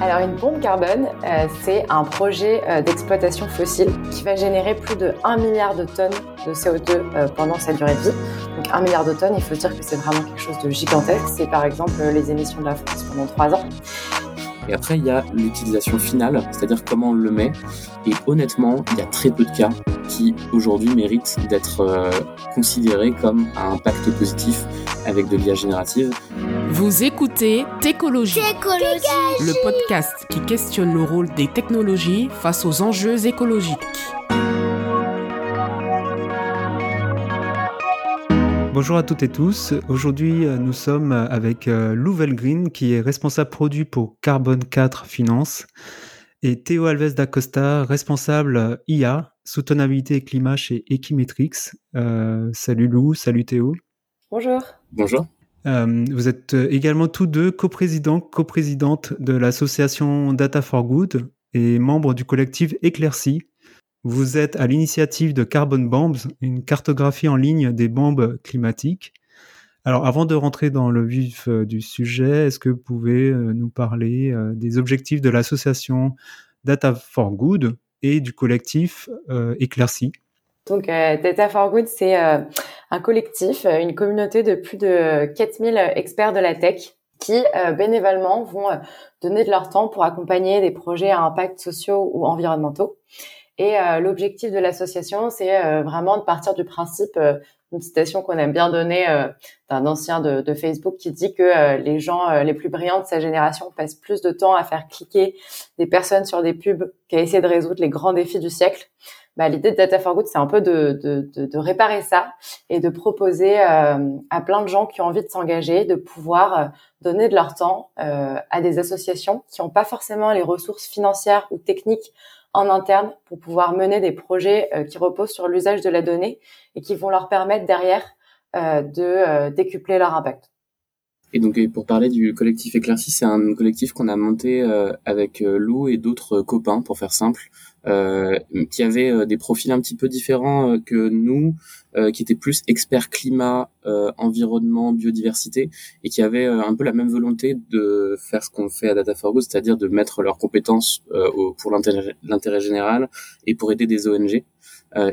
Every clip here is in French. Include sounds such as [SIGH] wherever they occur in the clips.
Alors une pompe carbone, euh, c'est un projet euh, d'exploitation fossile qui va générer plus de 1 milliard de tonnes de CO2 euh, pendant sa durée de vie. Donc 1 milliard de tonnes, il faut dire que c'est vraiment quelque chose de gigantesque. C'est par exemple les émissions de la France pendant 3 ans. Et après, il y a l'utilisation finale, c'est-à-dire comment on le met. Et honnêtement, il y a très peu de cas qui aujourd'hui méritent d'être considérés comme un impact positif avec de l'IA générative. Vous écoutez Técologie, le podcast qui questionne le rôle des technologies face aux enjeux écologiques. Bonjour à toutes et tous. Aujourd'hui, euh, nous sommes avec euh, Lou Green, qui est responsable produit pour Carbon 4 Finance, et Théo Alves d'Acosta, responsable IA, soutenabilité et climat chez Equimetrix. Euh, salut Lou, salut Théo. Bonjour. Bonjour. vous êtes également tous deux coprésidents, coprésidentes de l'association Data for Good et membres du collectif Éclairci, vous êtes à l'initiative de Carbon Bombs, une cartographie en ligne des bombes climatiques. Alors avant de rentrer dans le vif euh, du sujet, est-ce que vous pouvez euh, nous parler euh, des objectifs de l'association Data for Good et du collectif Éclairci donc, Data for Good, c'est un collectif, une communauté de plus de 4000 experts de la tech qui bénévolement vont donner de leur temps pour accompagner des projets à impact sociaux ou environnementaux. Et euh, l'objectif de l'association, c'est euh, vraiment de partir du principe, euh, une citation qu'on aime bien donner d'un ancien de, Facebook qui dit que les gens les plus brillants de sa génération passent plus de temps à faire cliquer des personnes sur des pubs qu'à essayer de résoudre les grands défis du siècle. Bah, L'idée de Data for Good, c'est un peu de, réparer ça et de proposer à plein de gens qui ont envie de s'engager, de pouvoir donner de leur temps à des associations qui n'ont pas forcément les ressources financières ou techniques en interne pour pouvoir mener des projets euh, qui reposent sur l'usage de la donnée et qui vont leur permettre derrière euh, de euh, décupler leur impact. Et donc pour parler du collectif Éclairci, c'est un collectif qu'on a monté avec Lou et d'autres copains, pour faire simple, euh, qui avaient euh, des profils un petit peu différents euh, que nous, qui étaient plus experts climat, environnement, biodiversité, et qui avaient un peu la même volonté de faire ce qu'on fait à Data for Good, c'est-à-dire de mettre leurs compétences pour l'intérêt général et pour aider des ONG.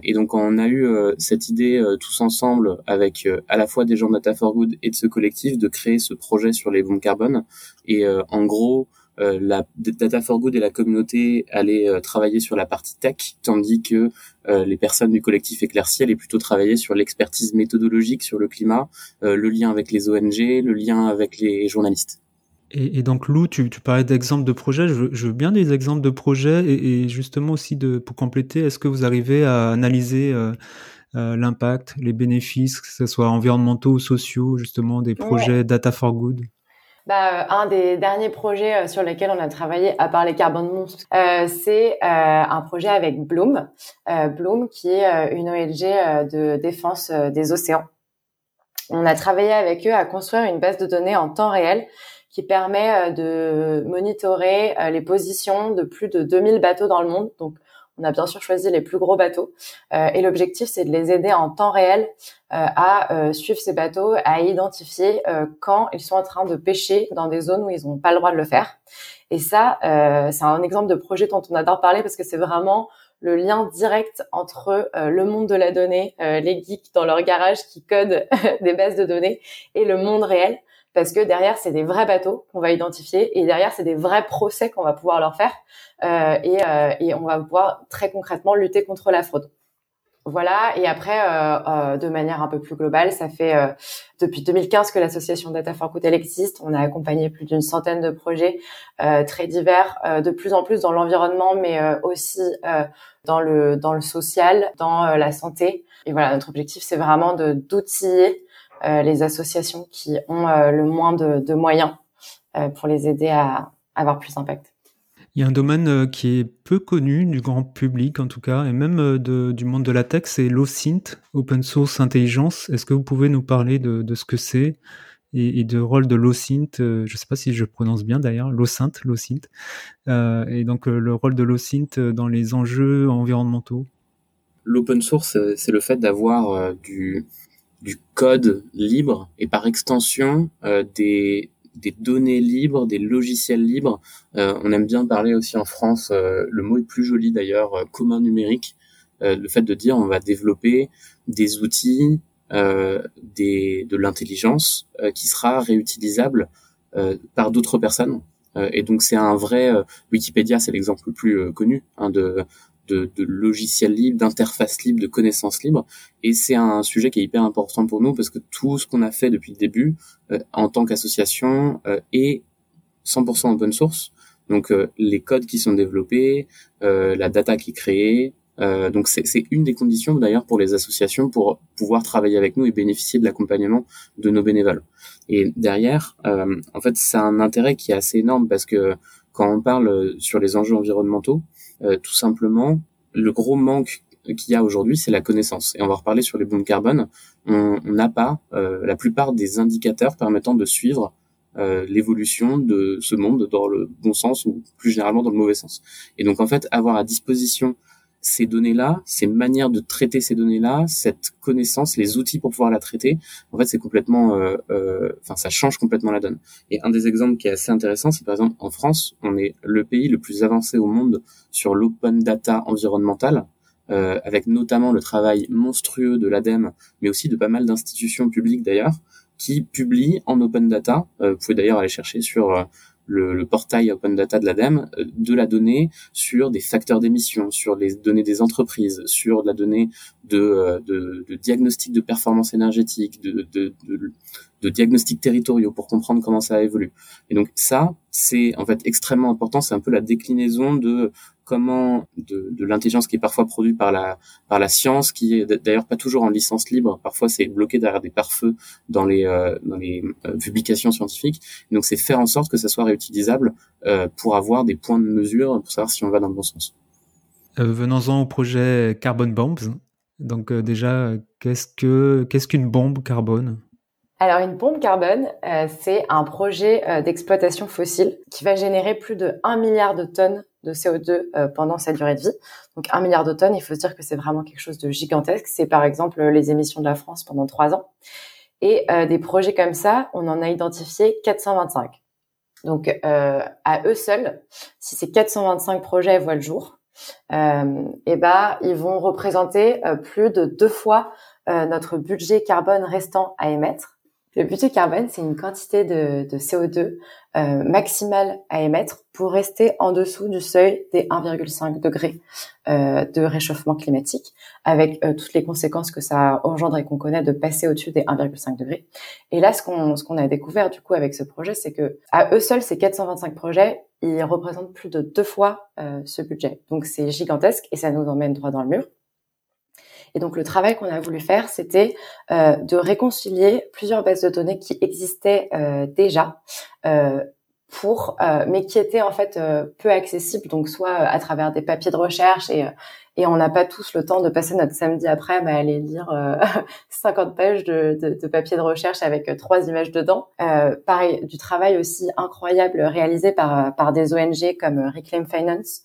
et donc on a eu cette idée tous ensemble avec à la fois des gens de Data for Good et de ce collectif de créer ce projet sur les bombes carbone. Et en gros, euh, la Data for Good et la communauté allaient euh, travailler sur la partie tech, tandis que euh, les personnes du collectif éclairci allaient plutôt travailler sur l'expertise méthodologique sur le climat, le lien avec les ONG, le lien avec les journalistes. Et, et donc Lou, tu, tu parlais d'exemples de projets. Je veux, je veux, bien des exemples de projets et, et, justement aussi de pour compléter, est-ce que vous arrivez à analyser euh, l'impact, les bénéfices, que ce soit environnementaux ou sociaux, justement des projets Data for Good? Bah, euh, un des derniers projets euh, sur lesquels on a travaillé, à part les carbone monstres, euh, c'est un projet avec Bloom. Bloom, qui est une ONG de défense des océans. On a travaillé avec eux à construire une base de données en temps réel qui permet de monitorer les positions de plus de 2000 bateaux dans le monde. On a bien sûr choisi les plus gros bateaux euh, et l'objectif c'est de les aider en temps réel euh, à euh, suivre ces bateaux, à identifier quand ils sont en train de pêcher dans des zones où ils n'ont pas le droit de le faire. Et ça, c'est un exemple de projet dont on adore parler parce que c'est vraiment le lien direct entre le monde de la donnée, les geeks dans leur garage qui codent [LAUGHS] des bases de données, et le monde réel parce que derrière c'est des vrais bateaux qu'on va identifier et derrière c'est des vrais procès qu'on va pouvoir leur faire euh, et, euh, et, on va pouvoir très concrètement lutter contre la fraude. Voilà, et après, euh, euh de manière un peu plus globale, ça fait euh, depuis 2015 que l'association Data for Good elle existe. On a accompagné plus d'une centaine de projets euh, très divers, de plus en plus dans l'environnement, mais aussi dans le dans le social, dans la santé. Et voilà, notre objectif, c'est vraiment de d'outiller les associations qui ont euh, le moins de, moyens euh, pour les aider à, avoir plus d'impact. Il y a un domaine qui est peu connu du grand public en tout cas, et même du monde de la tech, c'est l'OSINT, Open Source Intelligence. Est-ce que vous pouvez nous parler de, ce que c'est et, et, de rôle de l'OSINT Je ne sais pas si je prononce bien d'ailleurs, l'OSINT, l'OSINT. et donc le rôle de l'OSINT dans les enjeux environnementaux? L'open source, c'est le fait d'avoir du du code libre et par extension euh, des des données libres, des logiciels libres. on aime bien parler aussi en France, le mot est plus joli d'ailleurs, commun numérique. le fait de dire on va développer des outils, des, de l'intelligence qui sera réutilisable par d'autres personnes. et donc c'est un vrai Wikipédia, c'est l'exemple le plus connu hein, de de, de logiciels libres, d'interfaces libres, de connaissances libres. Et c'est un sujet qui est hyper important pour nous parce que tout ce qu'on a fait depuis le début euh, en tant qu'association euh, est 100% open source. Donc euh, les codes qui sont développés, la data qui est créée. donc c'est une des conditions d'ailleurs pour les associations pour pouvoir travailler avec nous et bénéficier de l'accompagnement de nos bénévoles. Et derrière, en fait, c'est un intérêt qui est assez énorme parce que quand on parle sur les enjeux environnementaux, euh, tout simplement, le gros manque qu'il y a aujourd'hui, c'est la connaissance. Et on va reparler sur les bombes carbone. On n'a pas euh, la plupart des indicateurs permettant de suivre euh, l'évolution de ce monde dans le bon sens ou plus généralement dans le mauvais sens. Et donc en fait, avoir à disposition ces données-là, ces manières de traiter ces données-là, cette connaissance, les outils pour pouvoir la traiter, en fait, c'est complètement, euh, euh, enfin, ça change complètement la donne. Et un des exemples qui est assez intéressant, c'est par exemple en France, on est le pays le plus avancé au monde sur l'open data environnemental, euh, avec notamment le travail monstrueux de l'ADEME, mais aussi de pas mal d'institutions publiques d'ailleurs, qui publient en open data. vous pouvez d'ailleurs aller chercher sur le, le, portail Open Data de l'ADEME euh, de la donnée sur des facteurs d'émission, sur les données des entreprises, sur la donnée de, euh, de, de diagnostic de performance énergétique, de, de, de, de territoriaux pour comprendre comment ça évolue. Et donc ça, c'est en fait extrêmement important. C'est un peu la déclinaison de comment de, de l'intelligence qui est parfois produite par la par la science, qui est d'ailleurs pas toujours en licence libre. Parfois, c'est bloqué derrière des pare-feux dans les euh, dans les euh, publications scientifiques. Et donc, c'est faire en sorte que ça soit réutilisable euh, pour avoir des points de mesure pour savoir si on va dans le bon sens. Venons-en au projet Carbon Bombs. Donc déjà, qu'est-ce que qu'est-ce qu'une bombe carbone? Alors une pompe carbone, euh, c'est un projet euh, d'exploitation fossile qui va générer plus de 1 milliard de tonnes de CO2 euh, pendant sa durée de vie. Donc 1 milliard de tonnes, il faut se dire que c'est vraiment quelque chose de gigantesque. C'est par exemple les émissions de la France pendant trois ans. Et des projets comme ça, on en a identifié 425. Donc à eux seuls, si ces 425 projets voient le jour, euh, et eh ben ils vont représenter plus de deux fois notre budget carbone restant à émettre. Le budget carbone, c'est une quantité de, de CO2 euh, maximale à émettre pour rester en dessous du seuil des 1,5 degrés euh, de réchauffement climatique, avec euh, toutes les conséquences que ça engendre et qu'on connaît de passer au-dessus des 1,5 degrés. Et là, ce qu'on ce qu'on a découvert du coup avec ce projet, c'est que à eux seuls, ces 425 projets, ils représentent plus de deux fois euh, ce budget. Donc c'est gigantesque et ça nous emmène droit dans le mur. Et donc le travail qu'on a voulu faire, c'était euh, de réconcilier plusieurs bases de données qui existaient euh, déjà. Euh, pour, euh, mais qui étaient en fait euh, peu accessibles, donc soit à travers des papiers de recherche et, et on n'a pas tous le temps de passer notre samedi après à aller lire [LAUGHS] 50 pages de, de, de, papier de recherche avec trois images dedans. pareil, du travail aussi incroyable réalisé par par des ONG comme Reclaim Finance,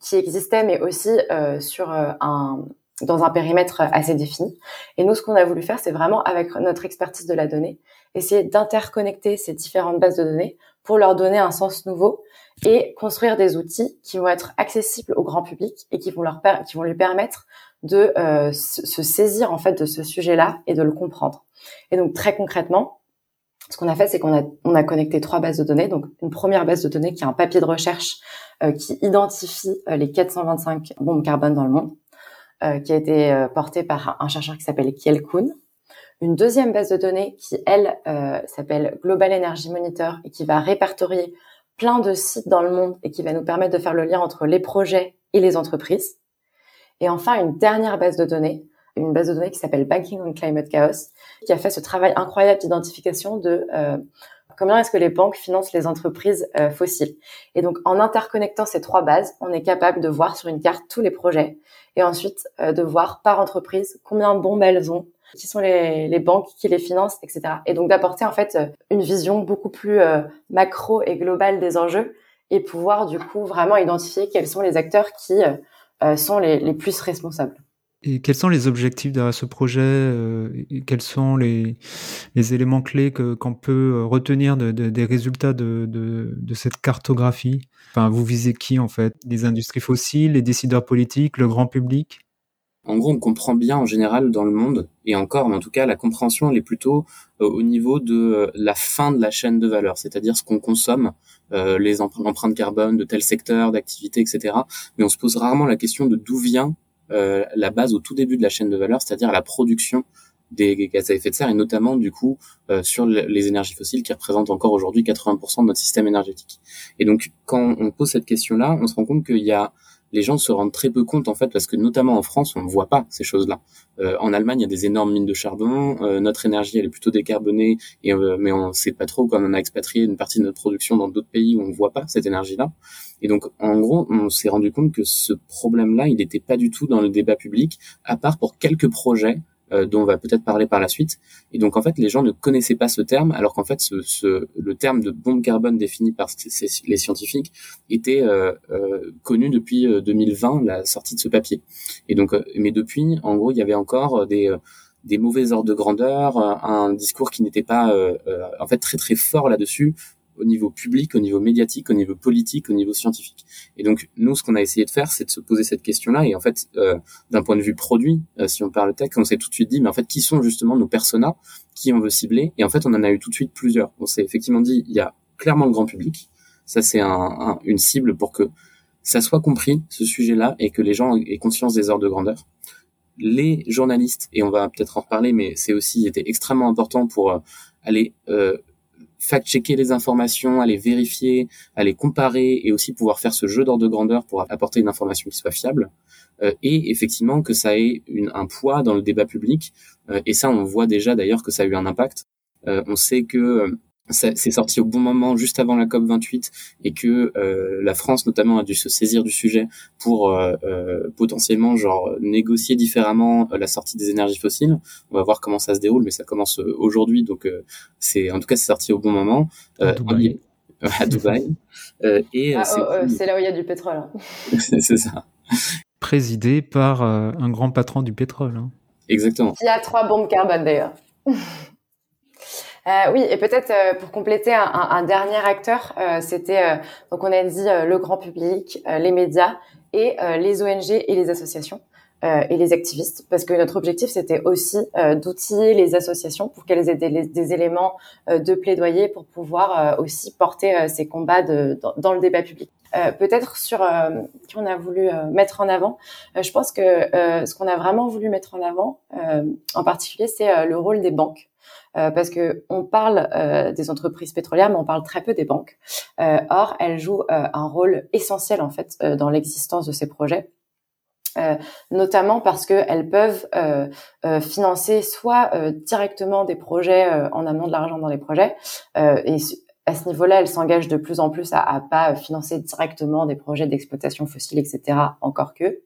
qui existait, mais aussi euh, sur euh, un dans un périmètre assez défini. Et nous, ce qu'on a voulu faire, c'est vraiment avec notre expertise de la donnée, essayer d'interconnecter ces différentes bases de données pour leur donner un sens nouveau et construire des outils qui vont être accessibles au grand public et qui vont leur qui vont lui permettre de euh, se saisir en fait de ce sujet-là et de le comprendre. Et donc très concrètement, ce qu'on a fait, c'est qu'on a, on a connecté trois bases de données. Donc, une première base de données qui est un papier de recherche euh, qui identifie euh, les 425 bombes carbone dans le monde, euh, qui a été euh, porté par un chercheur qui s'appelle Kiel Kuhn. Une deuxième base de données qui, elle, s'appelle Global Energy Monitor et qui va répertorier plein de sites dans le monde et qui va nous permettre de faire le lien entre les projets et les entreprises. Et enfin, une dernière base de données une base de données qui s'appelle Banking on Climate Chaos, qui a fait ce travail incroyable d'identification de euh, comment est-ce que les banques financent les entreprises euh, fossiles. Et donc, en interconnectant ces trois bases, on est capable de voir sur une carte tous les projets et ensuite euh, de voir par entreprise combien de bombes elles ont, qui sont les, les banques qui les financent, etc. Et donc d'apporter en fait une vision beaucoup plus macro et globale des enjeux et pouvoir du coup vraiment identifier quels sont les acteurs qui sont les, les plus responsables. Et quels sont les objectifs derrière ce projet euh, et Quels sont les, les éléments clés qu'on peut euh, retenir de, de, des résultats de, de, cette cartographie? Enfin, vous visez qui en fait? Les industries fossiles, les décideurs politiques, le grand public? En gros, on comprend bien en général dans le monde, et encore, mais en tout cas, la compréhension, elle est plutôt euh, au niveau de la fin de la chaîne de valeur, c'est-à-dire ce qu'on consomme, euh, les empreintes carbone de tel secteur, d'activité, etc. Mais on se pose rarement la question de d'où vient la base au tout début de la chaîne de valeur, c'est-à-dire la production des gaz à effet de serre et notamment du coup euh, sur les énergies fossiles qui représentent encore aujourd'hui 80% de notre système énergétique. Et donc quand on pose cette question-là, on se rend compte qu'il y a les gens se rendent très peu compte en fait parce que notamment en France on ne voit pas ces choses-là. Euh, en Allemagne il y a des énormes mines de charbon, euh, notre énergie elle est plutôt décarbonée et euh, mais on sait pas trop comme on a expatrié une partie de notre production dans d'autres pays où on ne voit pas cette énergie-là. Et donc en gros on s'est rendu compte que ce problème-là il n'était pas du tout dans le débat public à part pour quelques projets euh, dont on va peut-être parler par la suite. Et donc en fait, les gens ne connaissaient pas ce terme, alors qu'en fait, ce, ce, le terme de bombe carbone défini par les scientifiques était euh, euh, connu depuis 2020, la sortie de ce papier. Et donc, mais depuis, en gros, il y avait encore des des mauvais ordres de grandeur, un discours qui n'était pas en fait très très fort là-dessus, au niveau public, au niveau médiatique, au niveau politique, au niveau scientifique. Et donc nous, ce qu'on a essayé de faire, c'est de se poser cette question-là. Et en fait, euh, d'un point de vue produit, euh, si on parle tech, on s'est tout de suite dit, mais en fait, qui sont justement nos personas, qui on veut cibler? Et en fait, on en a eu tout de suite plusieurs. On s'est effectivement dit, il y a clairement le grand public. Ça, c'est un, une cible pour que ça soit compris ce sujet-là et que les gens aient conscience des ordres de grandeur. Les journalistes, et on va peut-être en reparler, mais c'est aussi été extrêmement important pour euh, aller euh, fact-checker les informations, à les vérifier, à les comparer et aussi pouvoir faire ce jeu d'ordre de grandeur pour apporter une information qui soit fiable. Euh, et effectivement que ça ait une, un poids dans le débat public. Euh, et ça, on voit déjà d'ailleurs que ça a eu un impact. Euh, on sait que c'est sorti au bon moment, juste avant la COP 28, et que euh, la France notamment a dû se saisir du sujet pour euh, euh, potentiellement genre négocier différemment la sortie des énergies fossiles. On va voir comment ça se déroule, mais ça commence aujourd'hui, donc c'est en tout cas c'est sorti au bon moment. à Dubaï. à Dubaï. [LAUGHS] et ah, oh, c'est là où il y a du pétrole. Hein. [LAUGHS] c'est ça. Présidé par un grand patron du pétrole. Hein. Exactement. Il y a trois bombes carbone d'ailleurs. [LAUGHS] Euh, oui, et peut-être euh, pour compléter un, un, un dernier acteur, euh, c'était euh, donc on a dit le grand public, les médias et les ONG et les associations. et les activistes, parce que notre objectif c'était aussi d'outiller les associations pour qu'elles aient des, des éléments de plaidoyer pour pouvoir aussi porter ces combats de, dans, dans, le débat public. Peut-être sur qui on a voulu mettre en avant. je pense que ce qu'on a vraiment voulu mettre en avant, en particulier, c'est le rôle des banques. Euh, parce que on parle euh, des entreprises pétrolières, mais on parle très peu des banques. Euh, or, elles jouent un rôle essentiel en fait dans l'existence de ces projets. notamment parce qu'elles peuvent financer soit directement des projets en amenant de l'argent dans les projets, et à ce niveau-là, elle s'engage de plus en plus à, à pas financer directement des projets d'exploitation fossile, etc. Encore que.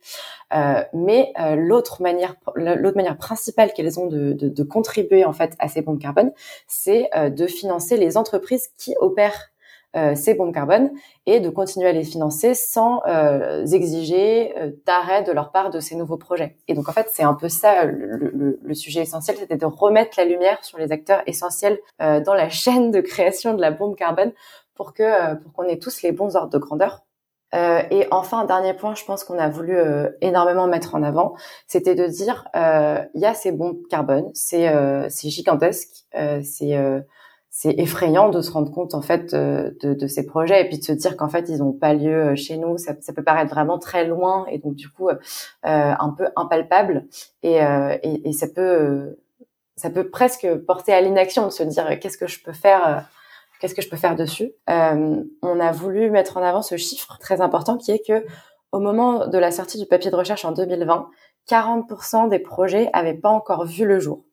Euh, mais euh, l'autre manière, l'autre manière principale qu'elles ont de, de, contribuer en fait à ces bombes carbone, c'est euh, de financer les entreprises qui opèrent ces bombes carbone et de continuer à les financer sans euh, exiger euh, d'arrêt de leur part de ces nouveaux projets. Et donc en fait, c'est un peu ça le, le, le sujet essentiel, c'était de remettre la lumière sur les acteurs essentiels dans la [LAUGHS] chaîne de création de la bombe carbone pour que pour qu'on ait tous les bons ordres de grandeur. Euh, et enfin, un dernier point, je pense qu'on a voulu euh, énormément mettre en avant, c'était de dire, il y a ces bombes carbone, c'est gigantesque, c'est c'est effrayant de se rendre compte en fait de, de, ces projets et puis de se dire qu'en fait ils n'ont pas lieu euh, chez nous. Ça, ça, peut paraître vraiment très loin et donc du coup euh, un peu impalpable et, euh, et, et, ça peut ça peut presque porter à l'inaction de se dire qu'est-ce que je peux faire qu'est-ce que je peux faire dessus. on a voulu mettre en avant ce chiffre très important qui est que au moment de la sortie du papier de recherche en 2020, 40% des projets avaient pas encore vu le jour.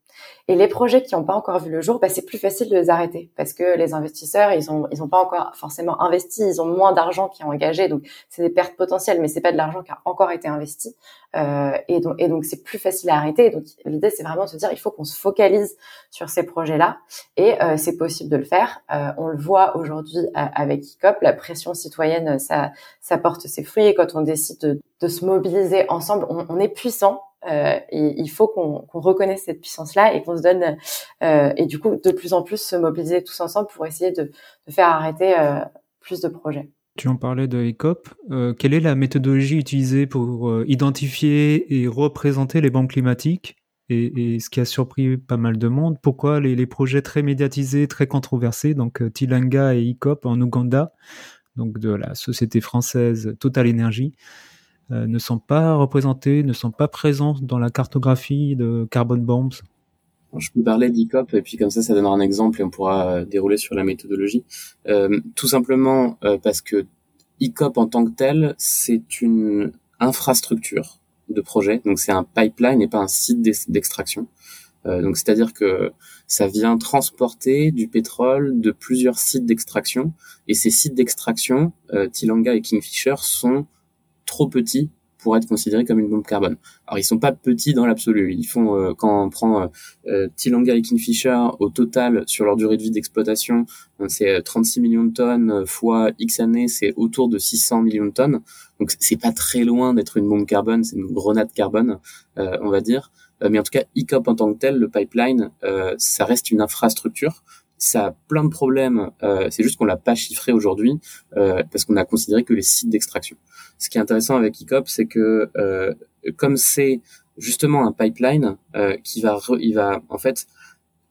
Et les projets qui n'ont pas encore vu le jour, bah, c'est plus facile de les arrêter parce que les investisseurs, ils ont ils ont pas encore forcément investi, ils ont moins d'argent qui est engagé, donc c'est des pertes potentielles, mais c'est pas de l'argent qui a encore été investi. Euh, et donc et donc c'est plus facile à arrêter. donc l'idée c'est vraiment de se dire il faut qu'on se focalise sur ces projets-là et euh, c'est possible de le faire. Euh, on le voit aujourd'hui euh, avec ICOP, la pression citoyenne ça ça porte ses fruits et quand on décide de, de se mobiliser ensemble, on, on est puissant Euh, il faut qu'on reconnaisse cette puissance-là et qu'on se donne, euh, et du coup, de plus en plus se mobiliser tous ensemble pour essayer de, faire arrêter euh, plus de projets. Tu en parlais de ECOP. Quelle est la méthodologie utilisée pour identifier et représenter les bombes climatiques et, ce qui a surpris pas mal de monde, pourquoi les, projets très médiatisés, très controversés, donc Tilanga et ECOP en Ouganda, donc de la société française Total Energy, ne sont pas représentés, ne sont pas présents dans la cartographie de Carbon Bombs je peux parler d'ICOP et puis comme ça, ça donnera un exemple et on pourra euh, dérouler sur la méthodologie. Euh, tout simplement euh, parce que ICOP en tant que tel, c'est une infrastructure de projet, donc c'est un pipeline et pas un site d'extraction. Euh, donc c'est-à-dire que ça vient transporter du pétrole de plusieurs sites d'extraction et ces sites d'extraction, euh, Tilanga et Kingfisher, sont trop petits pour être considérés comme une bombe carbone. Alors ils sont pas petits dans l'absolu. Ils font euh, quand on prend euh, euh, Tilanga et Kingfisher au total sur leur durée de vie d'exploitation, c'est 36 millions de tonnes fois X années, c'est autour de 600 millions de tonnes. Donc c'est pas très loin d'être une bombe carbone, c'est une grenade carbone, on va dire. mais en tout cas, ICOP en tant que tel, le pipeline, ça reste une infrastructure ça a plein de problèmes. Euh, c'est juste qu'on l'a pas chiffré aujourd'hui euh, parce qu'on a considéré que les sites d'extraction. Ce qui est intéressant avec ICOP, c'est que euh, comme c'est justement un pipeline euh, qui va, il va en fait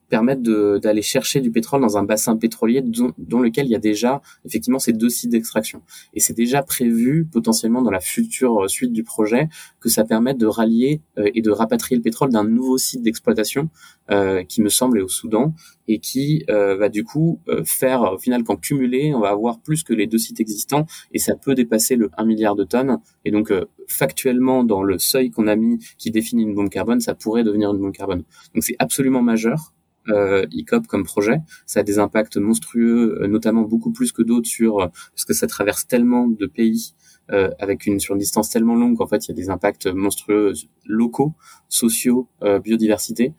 permettre d'aller chercher du pétrole dans un bassin pétrolier dont, dans lequel il y a déjà effectivement ces deux sites d'extraction. Et c'est déjà prévu potentiellement dans la future euh, suite du projet que ça permette de rallier euh, et de rapatrier le pétrole d'un nouveau site d'exploitation euh, qui me semble est au Soudan et qui euh, va du coup euh, faire au final qu'en cumulé on va avoir plus que les deux sites existants et ça peut dépasser le 1 milliard de tonnes et donc factuellement dans le seuil qu'on a mis qui définit une bombe carbone ça pourrait devenir une bombe carbone. Donc c'est absolument majeur euh, ICOP comme projet. Ça a des impacts monstrueux, euh, notamment beaucoup plus que d'autres sur euh, parce que ça traverse tellement de pays euh, avec une sur une distance tellement longue qu'en fait il y a des impacts monstrueux locaux, sociaux, euh, biodiversité.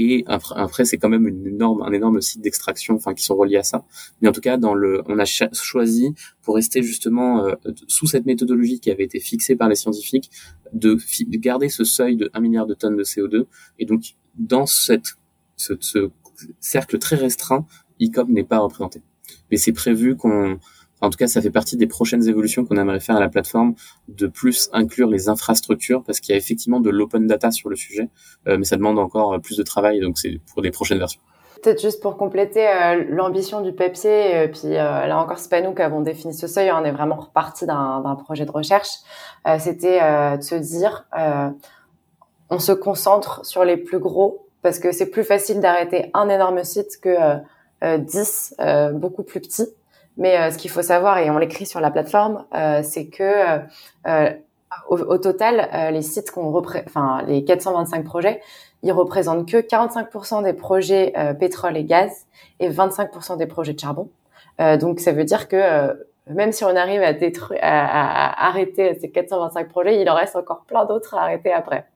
et après, c'est quand même une énorme, un énorme site d'extraction, enfin qui sont reliés à ça. Mais en tout cas, dans le, on a choisi pour rester justement sous cette méthodologie qui avait été fixée par les scientifiques, de, de garder ce seuil de 1 milliard de tonnes de CO2. Et donc, dans cette ce, ce cercle très restreint, ICOP n'est pas représenté. Mais c'est prévu qu'on, en tout cas, ça fait partie des prochaines évolutions qu'on aimerait faire à la plateforme, de plus inclure les infrastructures, parce qu'il y a effectivement de l'open data sur le sujet, euh, mais ça demande encore plus de travail, donc c'est pour des prochaines versions. Peut-être juste pour compléter euh, l'ambition du PEPC, euh, puis là encore, c'est pas nous qui avons défini ce seuil, on est vraiment reparti d'un projet de recherche. C'était de se dire, on se concentre sur les plus gros parce que c'est plus facile d'arrêter un énorme site que euh, euh, 10 euh, beaucoup plus petits. Mais euh, ce qu'il faut savoir, et on l'écrit sur la plateforme, c'est que au, au, total, les sites qu'on enfin les 425 projets, ils représentent que 45% des projets pétrole et gaz et 25% des projets de charbon. donc ça veut dire que même si on arrive à détruire, à, à, arrêter ces 425 projets, il en reste encore plein d'autres à arrêter après.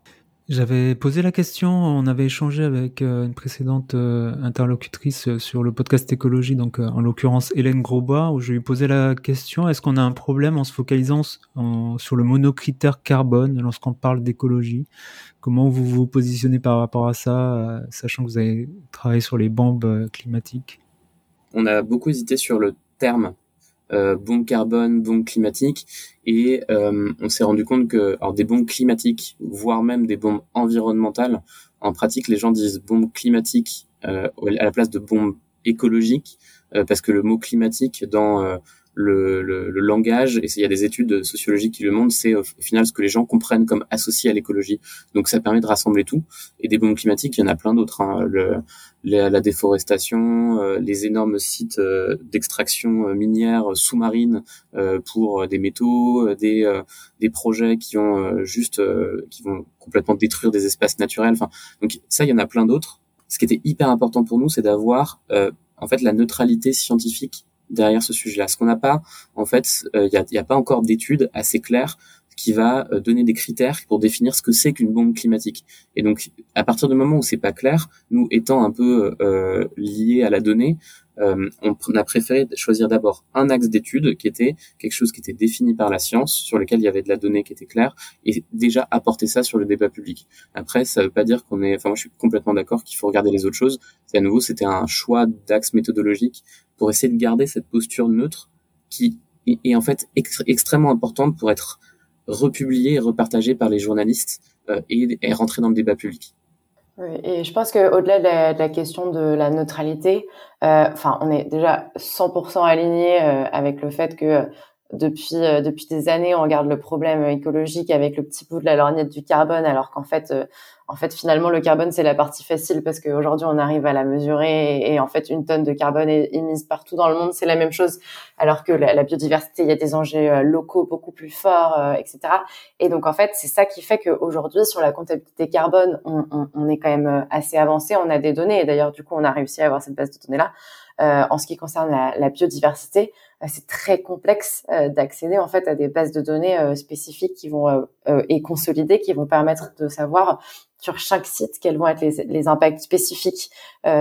J'avais posé la question, on avait échangé avec euh, une précédente euh, interlocutrice euh, sur le podcast écologie, donc en l'occurrence Hélène Grosbois, où je lui posais la question est-ce qu'on a un problème en se focalisant sur le monocritère carbone lorsqu'on parle d'écologie? Comment vous vous positionnez par rapport à ça, sachant que vous avez travaillé sur les bombes climatiques? On a beaucoup hésité sur le terme euh, bombes carbone, bombes climatiques, et euh, on s'est rendu compte que alors des bombes climatiques, voire même des bombes environnementales, en pratique les gens disent bombes climatiques euh, à la place de bombes écologiques, parce que le mot climatique dans le, le, le, langage, et il y a des études sociologiques qui le montrent, c'est au final ce que les gens comprennent comme associé à l'écologie. Donc ça permet de rassembler tout. Et des bombes climatiques, il y en a plein d'autres. Hein. Le, la, déforestation, euh, les énormes sites euh, d'extraction euh, minière sous-marine pour des métaux, des, des projets qui ont juste qui vont complètement détruire des espaces naturels. Enfin, donc ça, il y en a plein d'autres. Ce qui était hyper important pour nous, c'est d'avoir en fait la neutralité scientifique derrière ce sujet-là. Ce qu'on n'a pas, en fait, il n'y a, a, pas encore d'études assez claires qui va euh, donner des critères pour définir ce que c'est qu'une bombe climatique. Et donc, à partir du moment où c'est pas clair, nous étant un peu euh, liés à la donnée, euh, on a préféré choisir d'abord un axe d'étude qui était quelque chose qui était défini par la science, sur lequel il y avait de la donnée qui était claire, et déjà apporter ça sur le débat public. Après, ça veut pas dire qu'on est, enfin moi je suis complètement d'accord qu'il faut regarder les autres choses. C'est à nouveau, c'était un choix d'axe méthodologique pour essayer de garder cette posture neutre qui est, en fait extrêmement importante pour être republiée et repartagée par les journalistes euh, et, et rentrer dans le débat public. Et je pense qu'au-delà de, la, question de la neutralité, euh, enfin, on est déjà 100% aligné euh, avec le fait que depuis depuis des années, on regarde le problème écologique avec le petit bout de la lorgnette du carbone, alors qu'en fait, en fait, finalement, le carbone c'est la partie facile parce qu'aujourd'hui, on arrive à la mesurer et, en fait, une tonne de carbone est émise partout dans le monde, c'est la même chose, alors que la, biodiversité, il y a des enjeux euh, locaux beaucoup plus forts, etc. Et donc, en fait, c'est ça qui fait qu'aujourd'hui, sur la comptabilité carbone, on, on, on, est quand même assez avancé, on a des données, et d'ailleurs, du coup, on a réussi à avoir cette base de données là. Euh, en ce qui concerne la, la biodiversité, euh, c'est très complexe euh, d'accéder en fait à des bases de données spécifiques qui vont et consolidées qui vont permettre de savoir sur chaque site quels vont être les, impacts spécifiques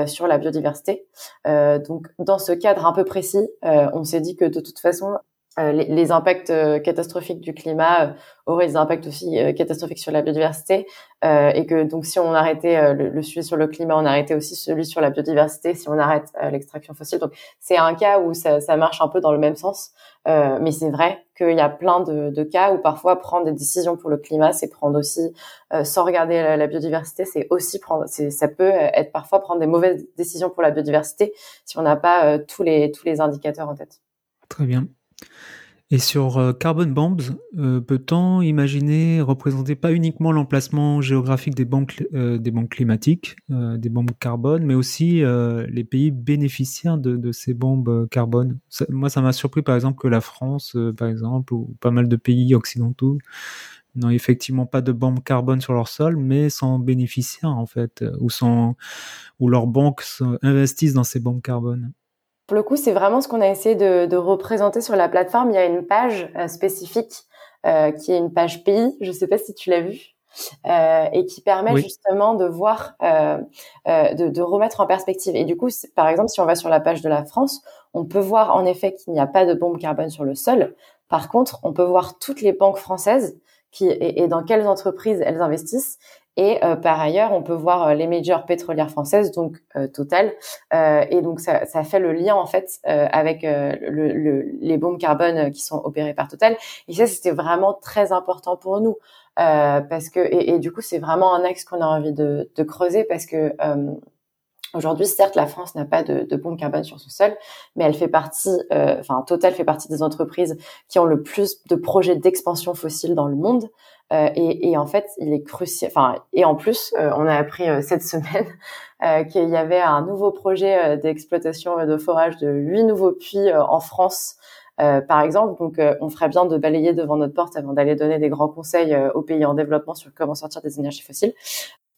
sur la biodiversité. donc dans ce cadre un peu précis, on s'est dit que de toute façon euh, les, les, impacts euh, catastrophiques du climat euh, auraient des impacts aussi catastrophiques sur la biodiversité et que donc si on arrêtait le, le, sujet sur le climat, on arrêtait aussi celui sur la biodiversité si on arrête l'extraction fossile. Donc c'est un cas où ça, ça, marche un peu dans le même sens, mais c'est vrai qu'il y a plein de, de, cas où parfois prendre des décisions pour le climat, c'est prendre aussi sans regarder la, la biodiversité, c'est aussi prendre, ça peut être parfois prendre des mauvaises décisions pour la biodiversité si on n'a pas tous les tous les indicateurs en tête. Très bien. Et sur euh, Carbon Bombs, euh, peut-on imaginer représenter pas uniquement l'emplacement géographique des banques, euh, des banques climatiques, des bombes carbone, mais aussi les pays bénéficiaires de, de ces bombes carbone? Moi, ça m'a surpris par exemple que la France, par exemple, ou pas mal de pays occidentaux, n'ont effectivement pas de bombes carbone sur leur sol, mais sont bénéficiaires en fait, ou, sont, ou leurs banques investissent dans ces bombes carbone. Pour le coup, c'est vraiment ce qu'on a essayé de, de, représenter sur la plateforme. Il y a une page euh, spécifique euh, qui est une page pays. Je ne sais pas si tu l'as vu. Euh, et qui permet justement de voir, euh, euh, de, de, remettre en perspective. Et du coup, par exemple, si on va sur la page de la France, on peut voir en effet qu'il n'y a pas de bombe carbone sur le sol. Par contre, on peut voir toutes les banques françaises qui, et, et dans quelles entreprises elles investissent et euh, par ailleurs, on peut voir euh, les majors pétrolières françaises, donc euh, Total, et donc ça, ça, fait le lien en fait avec le, le, les bombes carbone qui sont opérées par Total. Et ça, c'était vraiment très important pour nous parce que et, du coup, c'est vraiment un axe qu'on a envie de, de, creuser parce que Aujourd'hui, certes, la France n'a pas de, de bombe carbone sur son sol, mais elle fait partie, euh, enfin, Total fait partie des entreprises qui ont le plus de projets d'expansion fossile dans le monde. Euh, et, et, en fait, il est crucial. Enfin, et en plus, euh, on a appris euh, cette [LAUGHS] semaine qu'il y avait un nouveau projet d'exploitation de forage de huit nouveaux puits en France. par exemple, donc on ferait bien de balayer devant notre porte avant d'aller donner des grands conseils aux pays en développement sur comment sortir des énergies fossiles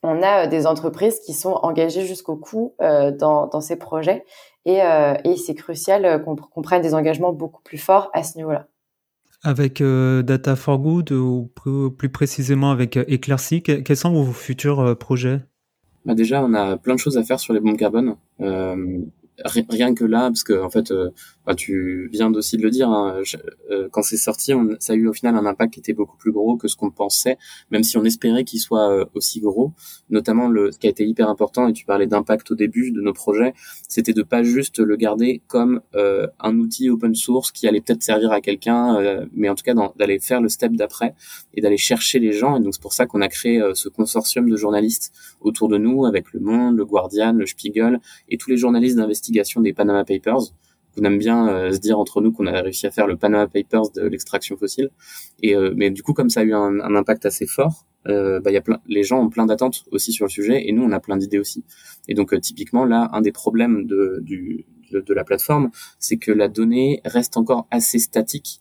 on a des entreprises qui sont engagées jusqu'au cou dans, ces projets et, et c'est crucial qu'on prenne des engagements beaucoup plus forts à ce niveau-là. Avec euh, Data for Good ou plus précisément avec euh, Eclaircy, quels sont vos futurs euh, projets? Bah Déjà, on a plein de choses à faire sur les bombes carbone. Euh, rien que là, parce que en fait, euh, bah, tu viens aussi de le dire, hein, euh, quand c'est sorti, on, ça a eu au final un impact qui était beaucoup plus gros que ce qu'on pensait, même si on espérait qu'il soit euh, aussi gros. Notamment, le, ce qui a été hyper important, et tu parlais d'impact au début de nos projets, c'était de pas juste le garder comme un outil open source qui allait peut-être servir à quelqu'un, mais en tout cas d'aller faire le step d'après et d'aller chercher les gens. Et donc c'est pour ça qu'on a créé ce consortium de journalistes autour de nous, avec Le Monde, Le Guardian, Le Spiegel et tous les journalistes d'investissement des Panama Papers. On aime bien euh, se dire entre nous qu'on a réussi à faire le Panama Papers de l'extraction fossile. Et euh, mais du coup, comme ça a eu un, impact assez fort, euh, bah, y a plein, les gens ont plein d'attentes aussi sur le sujet, et nous on a plein d'idées aussi. Et donc typiquement là, un des problèmes de, du, de, la plateforme, c'est que la donnée reste encore assez statique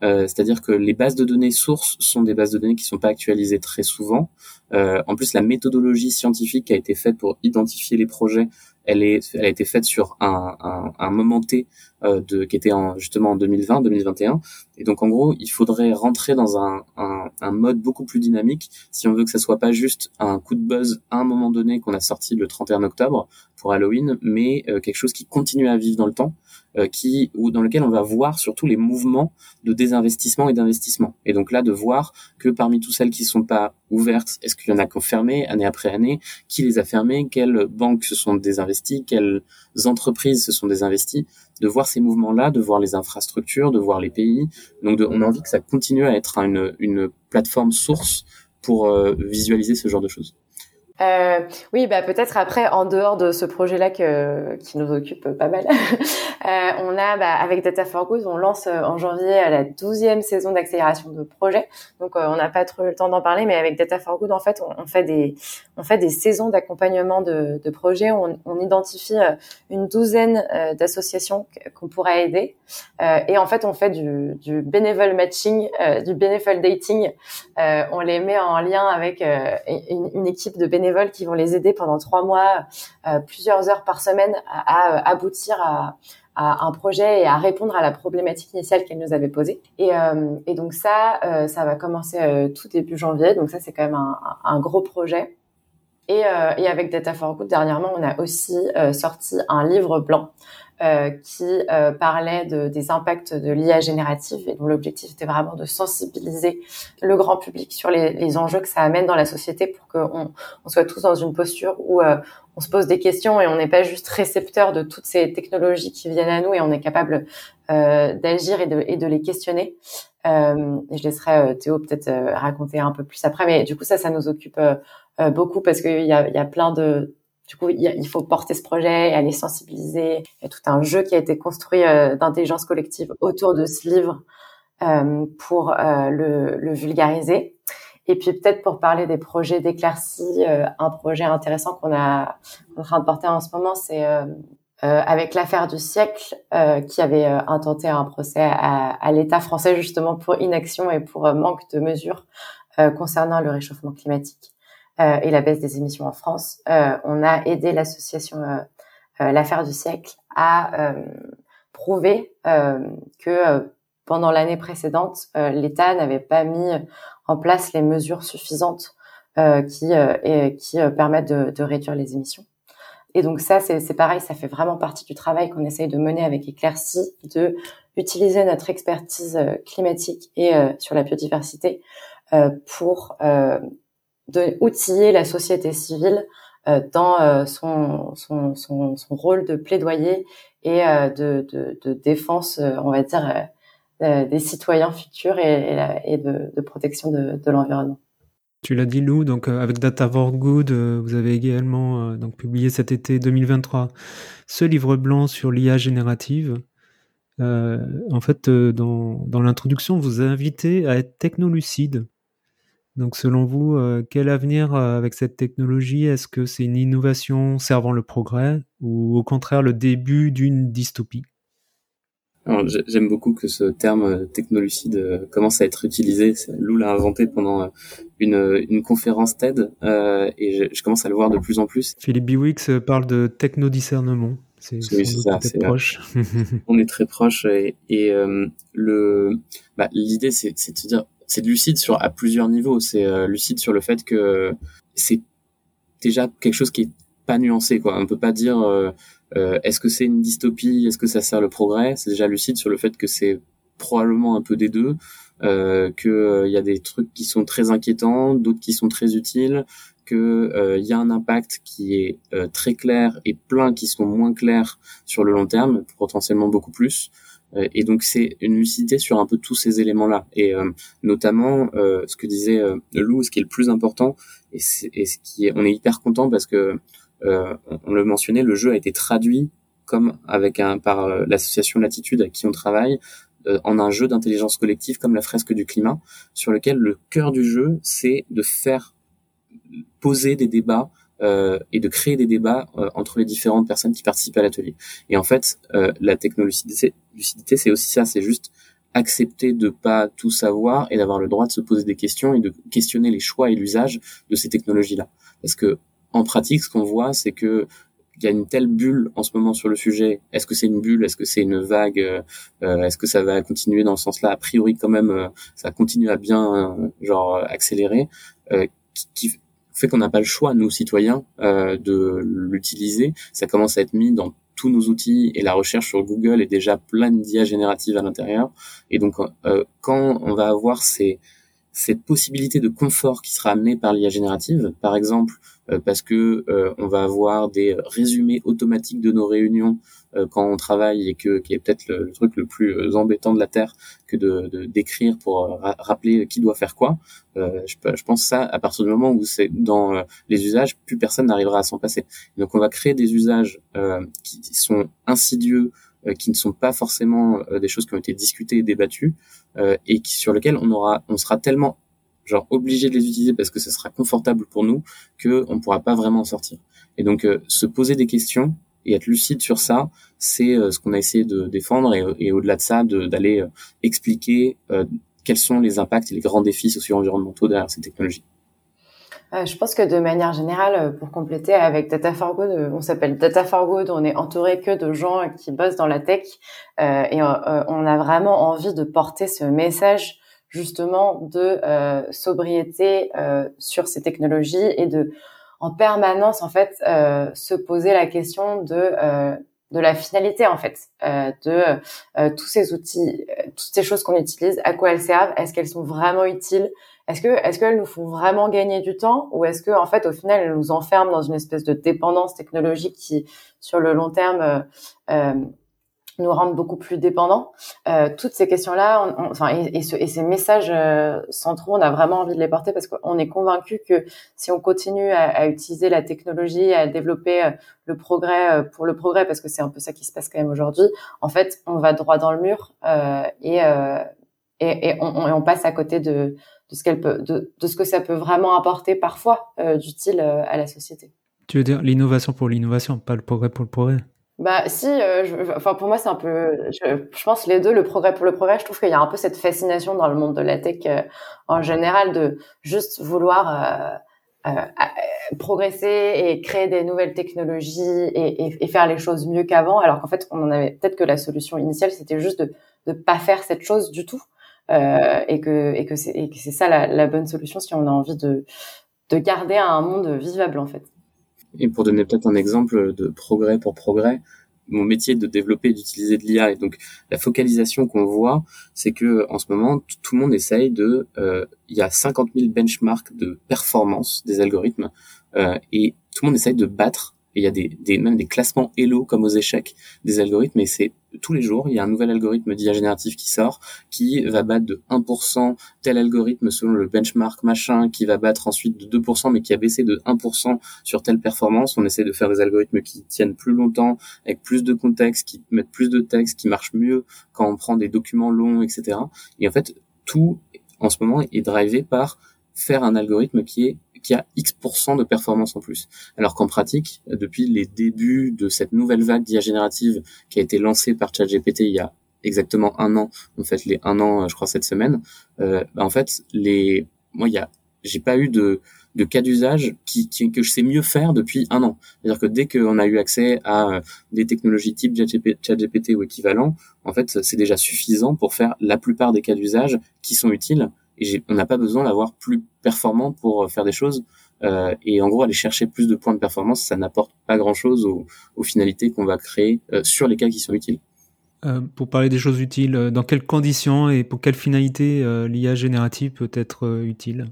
c'est-à-dire que les bases de données sources sont des bases de données qui sont pas actualisées très souvent. en plus, la méthodologie scientifique qui a été faite pour identifier les projets elle est, elle a été faite sur un, un, un moment T euh, de, qui était en, justement en 2020, 2021. Et donc en gros, il faudrait rentrer dans un, un, un, mode beaucoup plus dynamique si on veut que ça soit pas juste un coup de buzz à un moment donné qu'on a sorti le 31 octobre pour Halloween, mais euh, quelque chose qui continue à vivre dans le temps, euh, qui ou dans lequel on va voir surtout les mouvements de désinvestissement et d'investissement. Et donc là, de voir que parmi toutes celles qui sont pas ouvertes, est-ce qu'il y en a qui fermé année après année, qui les a fermées, quelles banques se sont désinvesties, quelles entreprises se sont désinvesties, de voir ces mouvements-là, de voir les infrastructures, de voir les pays. Donc on a envie que ça continue à être une, une plateforme source pour euh, visualiser ce genre de choses. Euh, oui, bah peut-être après, en dehors de ce projet-là que, qui nous occupe pas mal, [LAUGHS] euh, on a bah, avec Data for Good, on lance euh, en janvier la douzième saison d'accélération de projet. Donc euh, on n'a pas trop le temps d'en parler, mais avec Data for Good, en fait, on, fait des on fait des saisons d'accompagnement de, de projets. On, on, identifie euh, une douzaine d'associations qu'on pourrait aider, et en fait, on fait du, du bénévole matching, du bénévole dating. on les met en lien avec une, une équipe de bénévoles bénévoles qui vont les aider pendant trois mois, euh, plusieurs heures par semaine à, aboutir à, un projet et à répondre à la problématique initiale qu'elle nous avait posée. Et, euh, donc ça, euh, ça va commencer tout début janvier. Donc ça, c'est quand même un, gros projet. Et, et, avec Data for Good, dernièrement, on a aussi sorti un livre blanc euh, qui euh, parlait de, des impacts de l'IA générative et dont l'objectif était vraiment de sensibiliser le grand public sur les, les enjeux que ça amène dans la société pour qu'on on soit tous dans une posture où euh, on se pose des questions et on n'est pas juste récepteur de toutes ces technologies qui viennent à nous et on est capable d'agir et de, et de les questionner. Euh, je laisserai Théo peut-être raconter un peu plus après, mais du coup ça, ça nous occupe beaucoup parce qu'il y a, y a plein de du coup, il faut porter ce projet, aller sensibiliser. Il y a tout un jeu qui a été construit euh, d'intelligence collective autour de ce livre euh, pour euh, le, le, vulgariser. Et puis peut-être pour parler des projets d'éclaircie, euh, un projet intéressant qu'on a en train de porter en ce moment, c'est euh, avec l'affaire du siècle, qui avait intenté un procès à, à l'État français justement pour inaction et pour manque de mesures concernant le réchauffement climatique. Euh, et la baisse des émissions en France, euh, on a aidé l'association euh, l'affaire du siècle à prouver que pendant l'année précédente, l'État n'avait pas mis en place les mesures suffisantes qui, qui permettent de, de, réduire les émissions. Et donc ça, c'est pareil, ça fait vraiment partie du travail qu'on essaye de mener avec Éclaircie, de utiliser notre expertise climatique et sur la biodiversité pour de outiller la société civile euh, dans euh, son, son, son, rôle de plaidoyer et euh, de, de, défense, on va dire, des citoyens futurs et, et, de, protection de, de l'environnement. Tu l'as dit Lou, donc avec Data for Good, vous avez également donc publié cet été 2023 ce livre blanc sur l'IA générative. en fait, dans, dans l'introduction, vous invitez à être technolucide. Donc selon vous, euh, quel avenir euh, avec cette technologie? Est-ce que c'est une innovation servant le progrès ou au contraire le début d'une dystopie? J'aime beaucoup que ce terme euh, technolucide commence à être utilisé. Lou l'a inventé pendant une, une conférence TED et je, commence à le voir de plus en plus. Philippe Biwix parle de technodiscernement. C'est oui, ça, proche. [LAUGHS] on est très proche et, et le bah, l'idée c'est de se dire c'est lucide sur à plusieurs niveaux. C'est euh, lucide sur le fait que c'est déjà quelque chose qui est pas nuancé quoi. On peut pas dire euh, euh, est-ce que c'est une dystopie, est-ce que ça sert le progrès? C'est déjà lucide sur le fait que c'est probablement un peu des deux, euh, que il y a des trucs qui sont très inquiétants, d'autres qui sont très utiles, que il y a un impact qui est très clair et plein qui sont moins clairs sur le long terme, potentiellement beaucoup plus. Euh, et donc c'est une lucidité sur un peu tous ces éléments-là, et euh, notamment euh, ce que disait Lou, ce qui est le plus important, et, ce qui est, on est hyper content parce que on, le mentionnait, le jeu a été traduit comme avec un par l'association Latitude avec qui on travaille en un jeu d'intelligence collective comme la fresque du climat, sur lequel le cœur du jeu c'est de faire poser des débats euh, et de créer des débats euh, entre les différentes personnes qui participent à l'atelier. Et en fait, euh, la technologie lucidité, c'est aussi ça, c'est juste accepter de pas tout savoir et d'avoir le droit de se poser des questions et de questionner les choix et l'usage de ces technologies-là. Parce que en pratique, ce qu'on voit, c'est que il y a une telle bulle en ce moment sur le sujet. Est-ce que c'est une bulle? Est-ce que c'est une vague? Euh, Est-ce que ça va continuer dans ce sens-là? A priori, quand même, euh, ça continue à bien genre accélérer, qui, qui, fait qu'on n'a pas le choix, nous citoyens, de l'utiliser. Ça commence à être mis dans tous nos outils et la recherche sur Google est déjà pleine d'IA générative à l'intérieur. Et donc, euh, quand on va avoir ces, cette possibilité de confort qui sera amenée par l'IA générative, par exemple, euh, parce que euh, on va avoir des résumés automatiques de nos réunions euh, quand on travaille et que qui est peut-être le, truc le plus euh, embêtant de la terre que de d'écrire pour euh, rappeler qui doit faire quoi. Je, je, pense ça à partir du moment où c'est dans les usages, plus personne n'arrivera à s'en passer. Donc on va créer des usages qui sont insidieux, qui ne sont pas forcément des choses qui ont été discutées et débattues, et qui, sur lesquelles on aura, on sera tellement genre obligé de les utiliser parce que ce sera confortable pour nous que on pourra pas vraiment en sortir. Et donc se poser des questions, et être lucide sur ça, c'est euh, ce qu'on a essayé de défendre et, au-delà de ça, d'aller euh, expliquer euh, quels sont les impacts et les grands défis socio-environnementaux derrière ces technologies. Je pense que de manière générale, pour compléter avec Data for Good, on s'appelle Data for Good, on est entouré que de gens qui bossent dans la tech et on a vraiment envie de porter ce message justement de sobriété sur ces technologies et de en permanence en fait euh, se poser la question de euh, de la finalité en fait euh, de tous ces outils, toutes ces choses qu'on utilise, à quoi elles servent, est-ce qu'elles sont vraiment utiles, est-ce que est-ce qu'elles nous font vraiment gagner du temps ou est-ce que en fait au final elles nous enferment dans une espèce de dépendance technologique qui sur le long terme nous rendent beaucoup plus dépendants? Euh, toutes ces questions-là, enfin, et, ces messages euh, centraux, on a vraiment envie de les porter parce qu'on est convaincu que si on continue à, utiliser la technologie, à développer euh, le progrès pour le progrès, parce que c'est un peu ça qui se passe quand même aujourd'hui, en fait, on va droit dans le mur et, et, on, passe à côté de, de ce qu'elle peut, de, de, ce que ça peut vraiment apporter parfois d'utile à la société. Tu veux dire l'innovation pour l'innovation, pas le progrès pour le progrès? Bah si, euh, je, enfin pour moi c'est un peu, je, je, pense les deux, le progrès pour le progrès. Je trouve qu'il y a un peu cette fascination dans le monde de la tech euh, en général de juste vouloir euh, euh progresser et créer des nouvelles technologies et, et, et faire les choses mieux qu'avant, alors qu'en fait on en avait peut-être que la solution initiale c'était juste de de pas faire cette chose du tout et que et que c'est c'est ça la, la bonne solution si on a envie de de garder un monde vivable en fait. Et pour donner peut-être un exemple de progrès pour progrès, mon métier de développer et d'utiliser de l'IA. Et donc la focalisation qu'on voit, c'est que en ce moment, tout le monde essaye de... Euh, il y a 50 000 benchmarks de performance des algorithmes euh, et tout le monde essaye de battre et il y a des, des, même des classements Elo comme aux échecs des algorithmes et c'est tous les jours, il y a un nouvel algorithme d'IA générative qui sort, qui va battre de 1% tel algorithme selon le benchmark machin, qui va battre ensuite de 2%, mais qui a baissé de 1% sur telle performance. On essaie de faire des algorithmes qui tiennent plus longtemps, avec plus de contexte, qui mettent plus de texte, qui marchent mieux quand on prend des documents longs, etc. Et en fait, tout, en ce moment, est drivé par faire un algorithme qui est qui a X% de performance en plus. Alors qu'en pratique, depuis les débuts de cette nouvelle vague d'IA générative qui a été lancée par ChatGPT il y a exactement un an, en fait les un an, je crois cette semaine, euh, bah, en fait les, moi il y a, j'ai pas eu de de cas d'usage qui, qui, que je sais mieux faire depuis un an. C'est-à-dire que dès qu'on a eu accès à euh, des technologies type ChatGPT ou équivalent, en fait, c'est déjà suffisant pour faire la plupart des cas d'usage qui sont utiles et on n'a pas besoin d'avoir plus performant pour euh, faire des choses. Euh, et en gros, aller chercher plus de points de performance, ça n'apporte pas grand-chose aux, aux, finalités qu'on va créer euh, sur les cas qui sont utiles. Euh, pour parler des choses utiles, euh, dans quelles conditions et pour quelles finalités euh, l'IA générative peut être utile?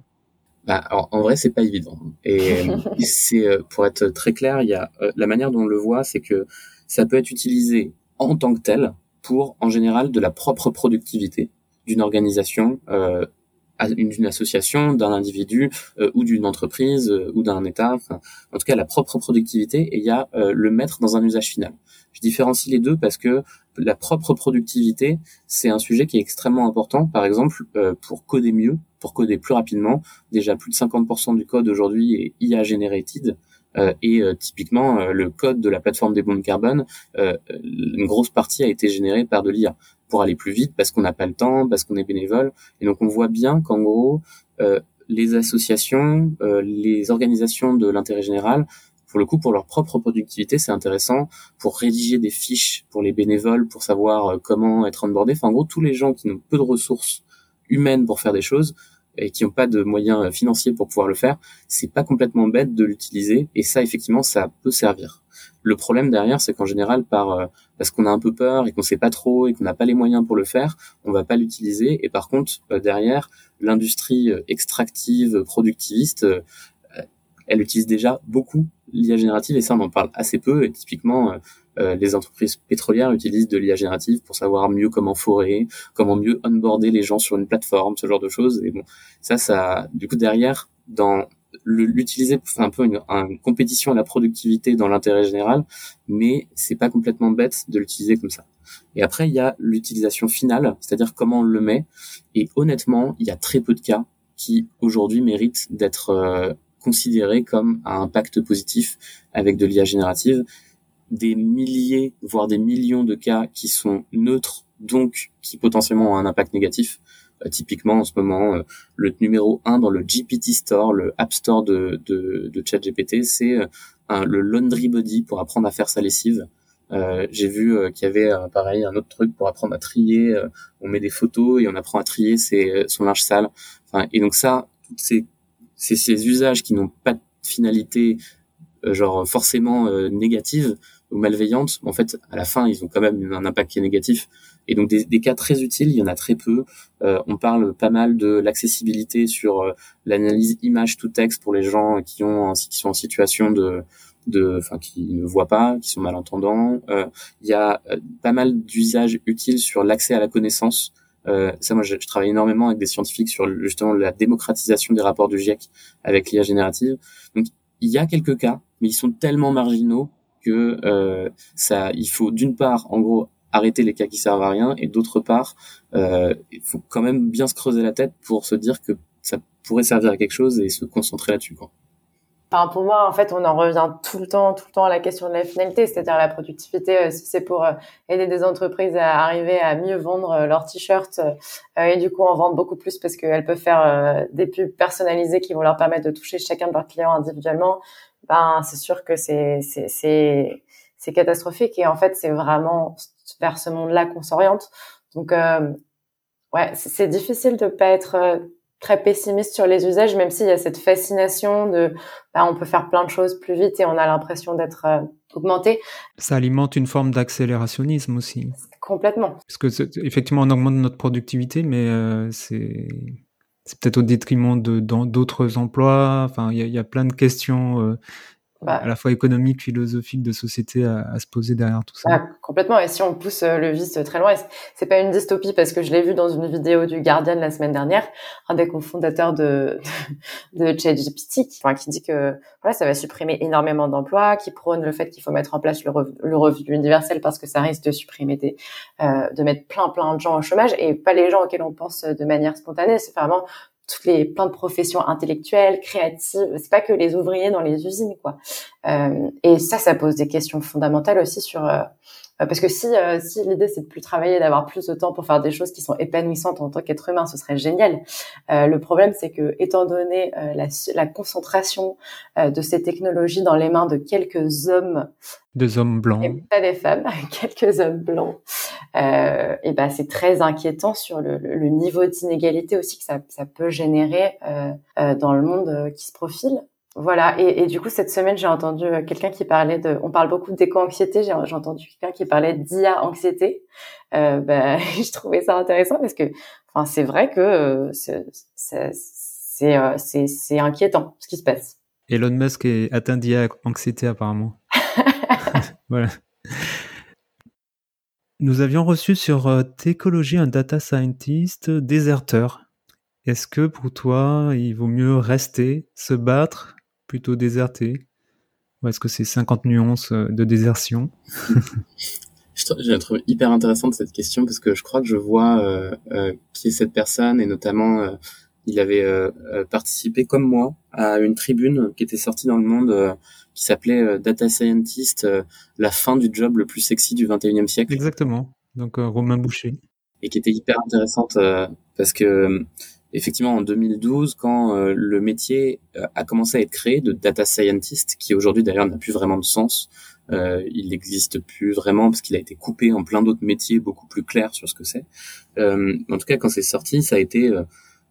Bah, alors, en vrai, c'est pas évident. Et [LAUGHS] c'est pour être très clair, il y a la manière dont on le voit, c'est que ça peut être utilisé en tant que tel pour, en général, de la propre productivité d'une organisation euh, d'une association, d'un individu euh, ou d'une entreprise euh, ou d'un État, en tout cas la propre productivité, et il y a euh, le mettre dans un usage final. Je différencie les deux parce que la propre productivité, c'est un sujet qui est extrêmement important. Par exemple, pour coder mieux, pour coder plus rapidement, déjà plus de 50% du code aujourd'hui est IA generated. et typiquement, le code de la plateforme des bombes carbone, une grosse partie a été générée par de l'IA pour aller plus vite parce qu'on n'a pas le temps, parce qu'on est bénévole. Et donc on voit bien qu'en gros, euh, les associations, euh, les organisations de l'intérêt général, pour le coup, pour leur propre productivité, c'est intéressant pour rédiger des fiches pour les bénévoles, pour savoir euh, comment être onboardé. Enfin, en gros, tous les gens qui n'ont peu de ressources humaines pour faire des choses et qui n'ont pas de moyens financiers pour pouvoir le faire, c'est pas complètement bête de l'utiliser. Et ça, effectivement, ça peut servir. Le problème derrière, c'est qu'en général, par euh, parce qu'on a un peu peur et qu'on sait pas trop et qu'on n'a pas les moyens pour le faire, on va pas l'utiliser. Et par contre, euh, derrière, l'industrie euh, extractive, productiviste, elle utilise déjà beaucoup l'IA générative et ça, on en parle assez peu. Et typiquement, les entreprises pétrolières utilisent de l'IA générative pour savoir mieux comment forer, comment mieux onboarder les gens sur une plateforme, ce genre de choses. Et bon, ça, ça, du coup, derrière, dans l'utiliser pour faire un peu une, compétition à la productivité dans l'intérêt général, mais c'est pas complètement bête de l'utiliser comme ça. Et après, il y a l'utilisation finale, c'est-à-dire comment on le met. Et honnêtement, il y a très peu de cas qui aujourd'hui méritent d'être euh, considérés comme un impact positif avec de l'IA générative. Des milliers, voire des millions de cas qui sont neutres, donc qui potentiellement ont un impact négatif. Euh, typiquement en ce moment euh, le numéro 1 dans le GPT Store, le App Store de, de, de ChatGPT, c'est euh, le Laundry Body pour apprendre à faire sa lessive. Euh, j'ai vu qu'il y avait pareil un autre truc pour apprendre à trier. on met des photos et on apprend à trier ses, son linge sale. Enfin, et donc ça, c'est ces, ces usages qui n'ont pas de finalité genre forcément négative ou malveillante. En fait, à la fin, ils ont quand même un impact qui est négatif. Et donc des, des, cas très utiles, il y en a très peu. Euh, on parle pas mal de l'accessibilité sur euh, l'analyse image to texte pour les gens qui ont qui sont en situation de de enfin qui ne voient pas, qui sont malentendants. Euh, il y a euh, pas mal d'usages utiles sur l'accès à la connaissance. Euh, ça, moi, je, je, travaille énormément avec des scientifiques sur justement la démocratisation des rapports du GIEC avec l'IA générative. Donc, il y a quelques cas, mais ils sont tellement marginaux que euh, ça, il faut d'une part, en gros, arrêter les cas qui servent à rien et d'autre part, euh, il faut quand même bien se creuser la tête pour se dire que ça pourrait servir à quelque chose et se concentrer là-dessus. Quoi. Enfin, pour moi, en fait, on en revient tout le temps, tout le temps à la question de la finalité, c'est-à-dire la productivité. Euh, si c'est pour euh, aider des entreprises à arriver à mieux vendre leurs t-shirts et du coup en vendre beaucoup plus parce qu'elles peuvent faire des pubs personnalisées qui vont leur permettre de toucher chacun de leurs clients individuellement, ben c'est sûr que c'est c'est c'est catastrophique et en fait c'est vraiment vers ce monde-là qu'on s'oriente. Donc, euh, ouais, c'est difficile de pas être euh, très pessimiste sur les usages, même s'il y a cette fascination de, bah, on peut faire plein de choses plus vite et on a l'impression d'être euh, augmenté. Ça alimente une forme d'accélérationnisme aussi. Complètement. Parce que effectivement, on augmente notre productivité, mais c'est c'est peut-être au détriment de d'autres emplois. Enfin, il y y a, plein de questions bah, à la fois économique, philosophique, de société à, à se poser derrière tout ça. Ah, complètement. Et si on pousse euh, le vice très loin, c'est pas une dystopie? Parce que je l'ai vu dans une vidéo du Guardian la semaine dernière, un des cofondateurs de de, [LAUGHS] de ChatGPT, qui, enfin, qui dit que voilà, ça va supprimer énormément d'emplois, qui prône le fait qu'il faut mettre en place le, revenu universel parce que ça risque de supprimer des, euh, de mettre plein plein de gens au chômage et pas les gens auxquels on pense de manière spontanée. C'est vraiment toutes les plein de professions intellectuelles, créatives. C'est pas que les ouvriers dans les usines, quoi. Euh, et ça, ça pose des questions fondamentales aussi sur euh, parce que si, euh, si l'idée c'est de plus travailler, d'avoir plus de temps pour faire des choses qui sont épanouissantes en tant qu'être humain, ce serait génial. Euh, le problème c'est que étant donné la, la, concentration de ces technologies dans les mains de quelques hommes, deux hommes blancs, et pas des femmes, [LAUGHS] quelques hommes blancs, et ben c'est très inquiétant sur le, le niveau d'inégalité aussi que ça, ça peut générer dans le monde qui se profile. Voilà, et, et, du coup, cette semaine, j'ai entendu euh, quelqu'un qui parlait de... On parle beaucoup d'éco-anxiété, j'ai entendu quelqu'un qui parlait d'IA-anxiété. Euh, [LAUGHS] bah, je trouvais ça intéressant parce que enfin, c'est vrai que euh, c'est euh, c'est inquiétant ce qui se passe. Elon Musk est atteint d'IA-anxiété apparemment. [LAUGHS] [LAUGHS] voilà. Nous avions reçu sur Técologie un data scientist déserteur. Est-ce que pour toi, il vaut mieux rester, se battre plutôt déserté Ou est-ce que c'est 50 nuances euh, de désertion? [LAUGHS] Je trouve hyper intéressante cette question parce que je crois que je vois euh, euh, qui est cette personne et notamment euh, il avait participé comme moi à une tribune qui était sortie dans le monde qui s'appelait Data Scientist, la fin du job le plus sexy du 21e siècle. Exactement. Donc Romain Boucher. et qui était hyper intéressante parce que effectivement en 2012 quand le métier a commencé à être créé de data scientist qui aujourd'hui d'ailleurs n'a plus vraiment de sens euh, il n'existe plus vraiment parce qu'il a été coupé en plein d'autres métiers beaucoup plus clairs sur ce que c'est. Euh, en tout cas, quand c'est sorti, ça a été euh,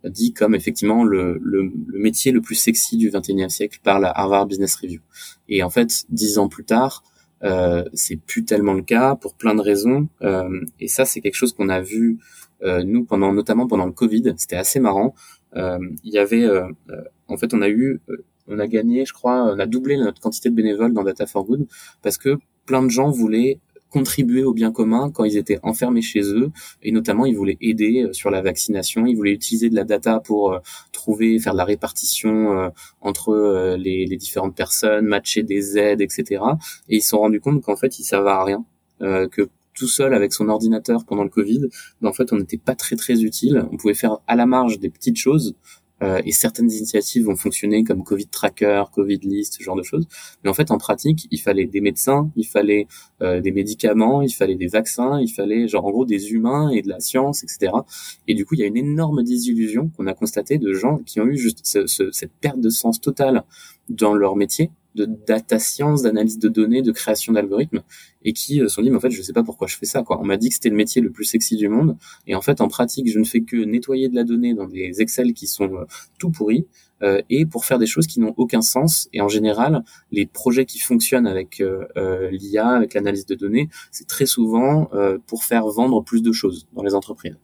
dit comme effectivement le, le, le, métier le plus sexy du 21e siècle par la Harvard Business Review. Et en fait, dix ans plus tard, euh, c'est plus tellement le cas pour plein de raisons. Euh, et ça, c'est quelque chose qu'on a vu euh, nous pendant, notamment pendant le Covid. C'était assez marrant. il y avait, en fait, on a eu on a gagné, je crois, on a doublé notre quantité de bénévoles dans Data for Good parce que plein de gens voulaient contribuer au bien commun quand ils étaient enfermés chez eux et notamment ils voulaient aider euh, sur la vaccination, ils voulaient utiliser de la data pour euh, trouver, faire de la répartition euh, entre les, différentes personnes, matcher des aides, etc. Et ils se sont rendus compte qu'en fait ils servaient à rien, que tout seul avec son ordinateur pendant le Covid, ben, en fait on n'était pas très très utile. On pouvait faire à la marge des petites choses, euh, et certaines initiatives vont fonctionner comme Covid Tracker, Covid List, ce genre de choses. Mais en fait, en pratique, il fallait des médecins, il fallait euh, des médicaments, il fallait des vaccins, il fallait genre en gros des humains et de la science, etc. Et du coup, il y a une énorme désillusion qu'on a constatée de gens qui ont eu juste cette perte de sens totale dans leur métier de data science, d'analyse de données, de création d'algorithmes, et qui se euh, sont dit, mais en fait, je sais pas pourquoi je fais ça, quoi. On m'a dit que c'était le métier le plus sexy du monde, et en fait, en pratique, je ne fais que nettoyer de la donnée dans des Excel qui sont euh, tout pourris, euh, et pour faire des choses qui n'ont aucun sens. Et en général, les projets qui fonctionnent avec euh, l'IA, avec l'analyse de données, c'est très souvent pour faire vendre plus de choses dans les entreprises.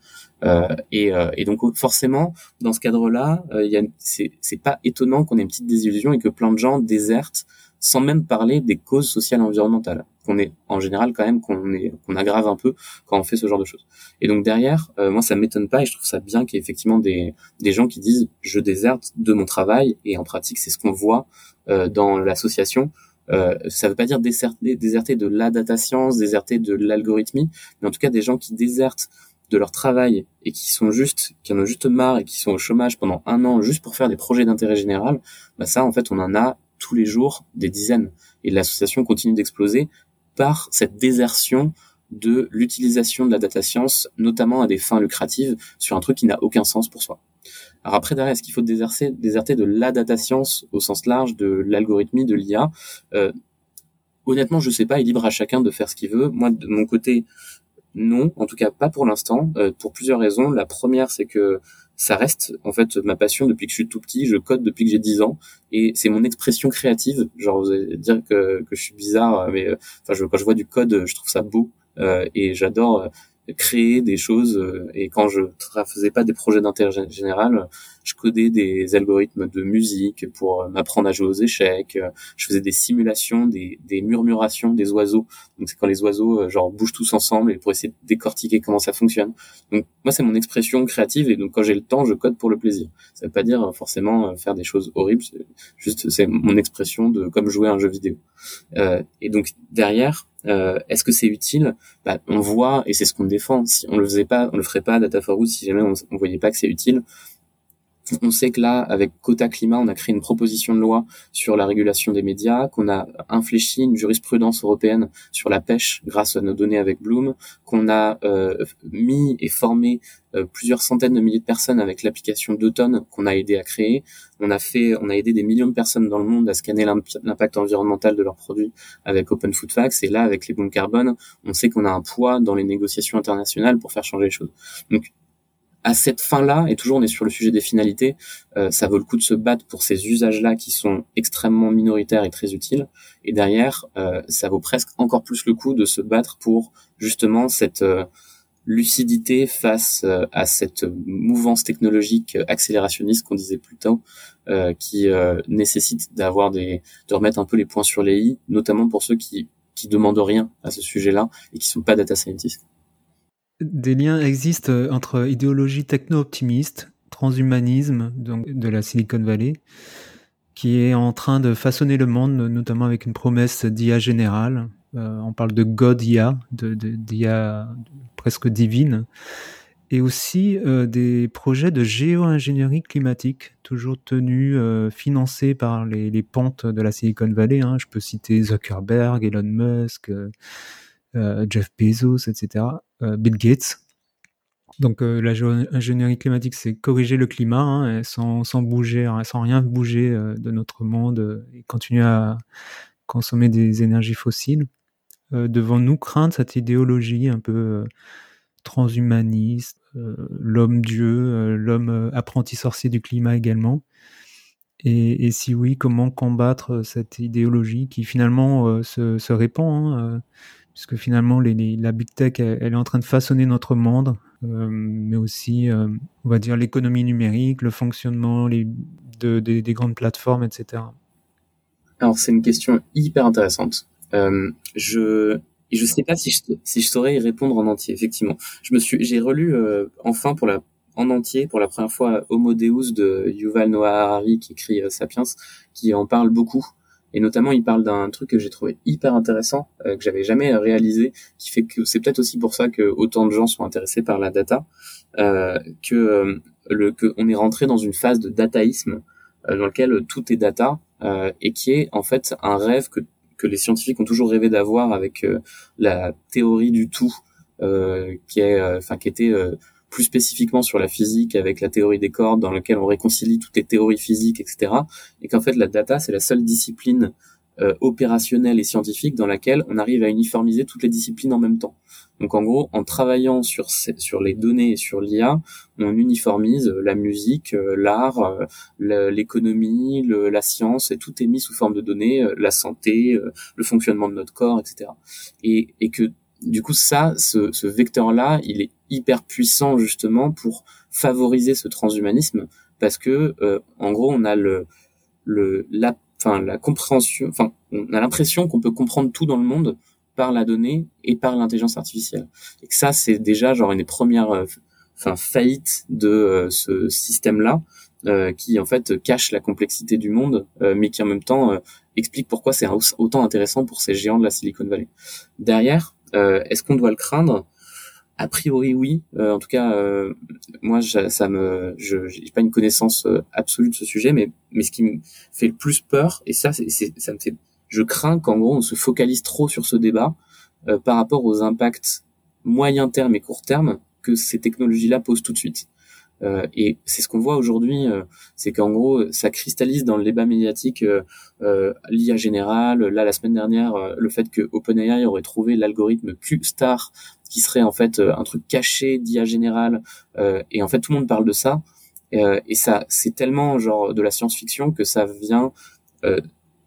Euh, et, euh, et, donc forcément, dans ce cadre-là, euh, c'est pas étonnant qu'on ait une petite désillusion et que plein de gens désertent sans même parler des causes sociales et environnementales qu'on est en général quand même qu'on est aggrave un peu quand on fait ce genre de choses. Et donc derrière, euh, moi ça m'étonne pas et je trouve ça bien qu'il y ait effectivement des des gens qui disent je déserte de mon travail et en pratique c'est ce qu'on voit euh, dans l'association. Euh, ça veut pas dire déserter, déserter de la data science, déserter de l'algorithmie, mais en tout cas des gens qui désertent de leur travail et qui sont juste, qui en ont juste marre et qui sont au chômage pendant un an juste pour faire des projets d'intérêt général, bah ça, en fait, on en a tous les jours des dizaines. Et l'association continue d'exploser par cette désertion de l'utilisation de la data science, notamment à des fins lucratives, sur un truc qui n'a aucun sens pour soi. Alors après, derrière, est-ce qu'il faut déserter, de la data science au sens large, de l'algorithmie, de l'IA euh, Honnêtement, je sais pas, il est libre à chacun de faire ce qu'il veut. Moi, de mon côté, non, en tout cas pas pour l'instant, euh, pour plusieurs raisons. La première, c'est que ça reste en fait ma passion depuis que je suis tout petit. Je code depuis que j'ai 10 ans et c'est mon expression créative. Genre, vous allez dire que, que je suis bizarre, mais euh, quand je vois du code, je trouve ça beau euh, et j'adore créer des choses. Euh, et quand je faisais pas des projets d'intérêt général, je codais des algorithmes de musique pour euh, m'apprendre à jouer aux échecs. Euh, je faisais des simulations, des, des murmurations des oiseaux. Donc c'est quand les oiseaux genre bougent tous ensemble et pour essayer de décortiquer comment ça fonctionne. Donc moi c'est mon expression créative et donc quand j'ai le temps, je code pour le plaisir. Ça veut pas dire forcément faire des choses horribles. Juste c'est mon expression de comme jouer à un jeu vidéo. Euh, et donc derrière, euh, est-ce que c'est utile? Bah, On voit, et c'est ce qu'on défend, si on le faisait pas, on le ferait pas Data for si jamais on, voyait pas que c'est utile. On sait que là, avec Quota Climat, on a créé une proposition de loi sur la régulation des médias, qu'on a infléchi une jurisprudence européenne sur la pêche grâce à nos données avec Bloom, qu'on a euh, mis et formé plusieurs centaines de milliers de personnes avec l'application d'automne qu'on a aidé à créer. On a fait, on a aidé des millions de personnes dans le monde à scanner l'impact environnemental de leurs produits avec Open Food Facts. Et là, avec les bons carbone, on sait qu'on a un poids dans les négociations internationales pour faire changer les choses. Donc, à cette fin-là, et toujours on est sur le sujet des finalités, euh, ça vaut le coup de se battre pour ces usages-là qui sont extrêmement minoritaires et très utiles. Et derrière, euh, ça vaut presque encore plus le coup de se battre pour justement cette euh, lucidité face à cette mouvance technologique accélérationniste qu'on disait plus tôt, qui nécessite d'avoir des, de remettre un peu les points sur les i, notamment pour ceux qui qui demandent rien à ce sujet-là et qui sont pas data scientists des liens existent euh, entre idéologie techno-optimiste, transhumanisme donc de la Silicon Valley, qui est en train de façonner le monde, notamment avec une promesse d'IA générale. Euh, on parle de God IA, de, d'IA presque divine, et aussi euh, des projets de géo-ingénierie climatique, toujours tenus, financés par les, pentes de la Silicon Valley. Hein. Je peux citer Zuckerberg, Elon Musk. Jeff Bezos, etc., Bill Gates. Donc l'ingénierie climatique, c'est corriger le climat hein, sans, sans, bouger, hein, sans rien bouger de notre monde et continuer à consommer des énergies fossiles. Devons-nous craindre cette idéologie un peu transhumaniste, l'homme-dieu, l'homme apprenti sorcier du climat également et, si oui, comment combattre cette idéologie qui finalement se, répand hein, puisque finalement la big tech elle, est en train de façonner notre monde, euh, mais aussi euh, on va dire l'économie numérique, le fonctionnement des grandes plateformes, etc. Alors c'est une question hyper intéressante. Euh, je je sais pas si je, si je saurais y répondre en entier. Effectivement, je me suis j'ai relu euh, enfin pour la en entier pour la première fois Homo Deus de Yuval Noah Harari qui écrit Sapiens, qui en parle beaucoup et notamment, il parle d'un truc que j'ai trouvé hyper intéressant, euh, que j'avais jamais réalisé, qui fait que c'est peut-être aussi pour ça que autant de gens sont intéressés par la data, euh, que euh, le que on est rentré dans une phase de dataïsme euh, dans lequel tout est data et qui est en fait un rêve que que les scientifiques ont toujours rêvé d'avoir avec la théorie du tout, qui est, enfin, qui était plus spécifiquement sur la physique avec la théorie des cordes dans laquelle on réconcilie toutes les théories physiques, etc. Et qu'en fait la data c'est la seule discipline euh, opérationnelle et scientifique dans laquelle on arrive à uniformiser toutes les disciplines en même temps. Donc en gros, en travaillant sur sur les données et sur l'IA, on uniformise la musique, euh, l'art, euh, l'économie, la science, et tout est mis sous forme de données, la santé, le fonctionnement de notre corps, etc. Et, et que du coup, ça, ce, ce vecteur-là, il est hyper puissant justement pour favoriser ce transhumanisme parce que euh, en gros on a le le la enfin la compréhension enfin on a l'impression qu'on peut comprendre tout dans le monde par la donnée et par l'intelligence artificielle. Et que ça c'est déjà genre une des premières euh, enfin faillites de euh, ce système là qui en fait cache la complexité du monde mais qui en même temps explique pourquoi c'est autant intéressant pour ces géants de la Silicon Valley. Derrière est-ce qu'on doit le craindre? A priori, oui. Euh, en tout cas, euh, moi, ça me, je n'ai pas une connaissance euh, absolue de ce sujet, mais mais ce qui me fait le plus peur, et ça, c'est, ça me fait, je crains qu'en gros, on se focalise trop sur ce débat par rapport aux impacts moyen terme et court terme que ces technologies-là posent tout de suite. Et c'est ce qu'on voit aujourd'hui, euh, c'est qu'en gros, ça cristallise dans le débat médiatique euh, l'IA générale. Là, la semaine dernière, le fait que OpenAI aurait trouvé l'algorithme Q-Star, qui serait en fait un truc caché d'IA générale. et en fait, tout le monde parle de ça. et ça, c'est tellement genre de la science-fiction que ça vient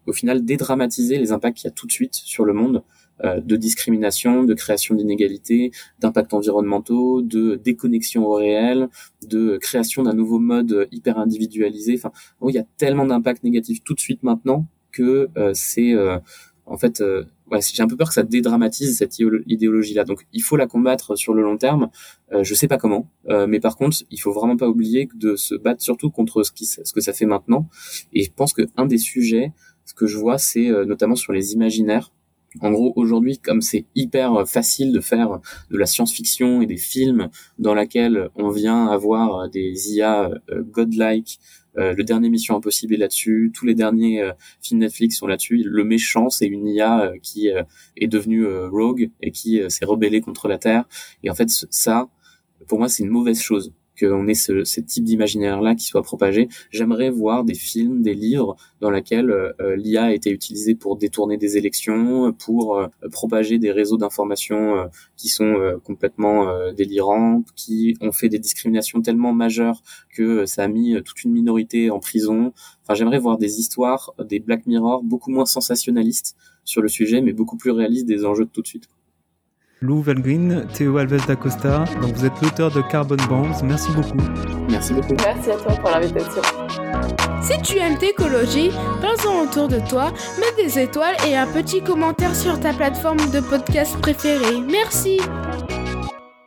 au final dédramatiser les impacts qu'il y a tout de suite sur le monde. Euh, de discrimination, de création d'inégalités, d'impacts environnementaux, de déconnexion au réel, de création d'un nouveau mode hyper individualisé. Enfin, il y a tellement d'impacts négatifs tout de suite maintenant que euh, c'est euh, en fait ouais, j'ai un peu peur que ça dédramatise cette idéologie-là. Donc, il faut la combattre sur le long terme. Euh, je sais pas comment, mais par contre, il faut vraiment pas oublier de se battre surtout contre ce, que ça fait maintenant. Et je pense que un des sujets, ce que je vois, c'est notamment sur les imaginaires. En gros, aujourd'hui, comme c'est hyper facile de faire de la science-fiction et des films dans laquelle on vient avoir des IA euh, godlike, euh, le dernier Mission Impossible est là-dessus, tous les derniers euh, films Netflix sont là-dessus. Le méchant, c'est une IA qui est devenue rogue et qui s'est rebellée contre la Terre. Et en fait, ça, pour moi, c'est une mauvaise chose qu'on ait ce, ce type d'imaginaire-là qui soit propagé. J'aimerais voir des films, des livres dans lesquels euh, l'IA a été utilisée pour détourner des élections, pour euh, propager des réseaux d'informations euh, qui sont complètement délirants, qui ont fait des discriminations tellement majeures que ça a mis toute une minorité en prison. Enfin, j'aimerais voir des histoires, des Black Mirror beaucoup moins sensationnalistes sur le sujet, mais beaucoup plus réalistes des enjeux de tout de suite. Lou Valgreen, Théo Alves d'Acosta. Donc vous êtes l'auteur de Carbon Bombs. Merci beaucoup. Merci beaucoup. Merci à toi pour l'invitation. Si tu aimes l'écologie, parle-en autour de toi, mets des étoiles et un petit commentaire sur ta plateforme de podcast préférée. Merci.